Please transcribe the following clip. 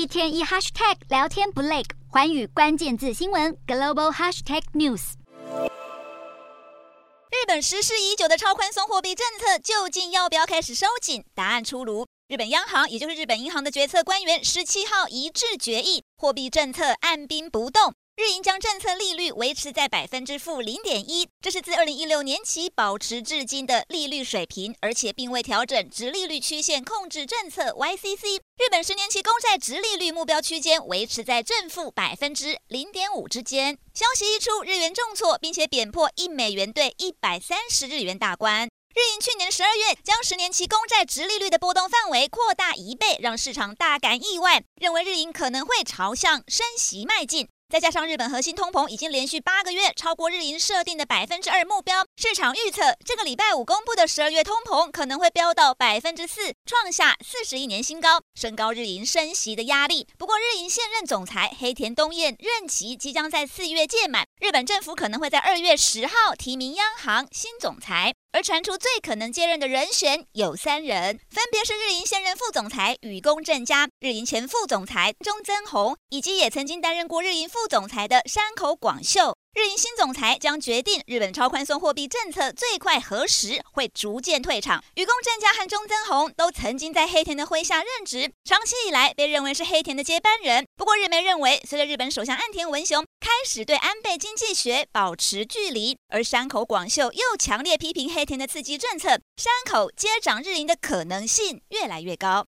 一天一 hashtag 聊天不累，寰宇关键字新闻 global hashtag news。日本实施已久的超宽松货币政策，究竟要不要开始收紧？答案出炉，日本央行也就是日本银行的决策官员十七号一致决议，货币政策按兵不动。日银将政策利率维持在百分之负零点一，这是自二零一六年起保持至今的利率水平，而且并未调整直利率曲线控制政策 YCC。日本十年期公债直利率目标区间维持在正负百分之零点五之间。消息一出，日元重挫，并且贬破一美元兑一百三十日元大关。日银去年十二月将十年期公债直利率的波动范围扩大一倍，让市场大感意外，认为日银可能会朝向升息迈进。再加上日本核心通膨已经连续八个月超过日银设定的百分之二目标，市场预测这个礼拜五公布的十二月通膨可能会飙到百分之四，创下四十一年新高，升高日银升息的压力。不过，日银现任总裁黑田东彦任期即将在四月届满，日本政府可能会在二月十号提名央行新总裁。而传出最可能接任的人选有三人，分别是日银现任副总裁雨宫正佳、日银前副总裁中曾宏，以及也曾经担任过日银副总裁的山口广秀。日银新总裁将决定日本超宽松货币政策最快何时会逐渐退场。雨宫正佳和中曾宏都曾经在黑田的麾下任职，长期以来被认为是黑田的接班人。不过日媒认为，随着日本首相岸田文雄开始对安倍经济学保持距离，而山口广秀又强烈批评黑田的刺激政策，山口接掌日银的可能性越来越高。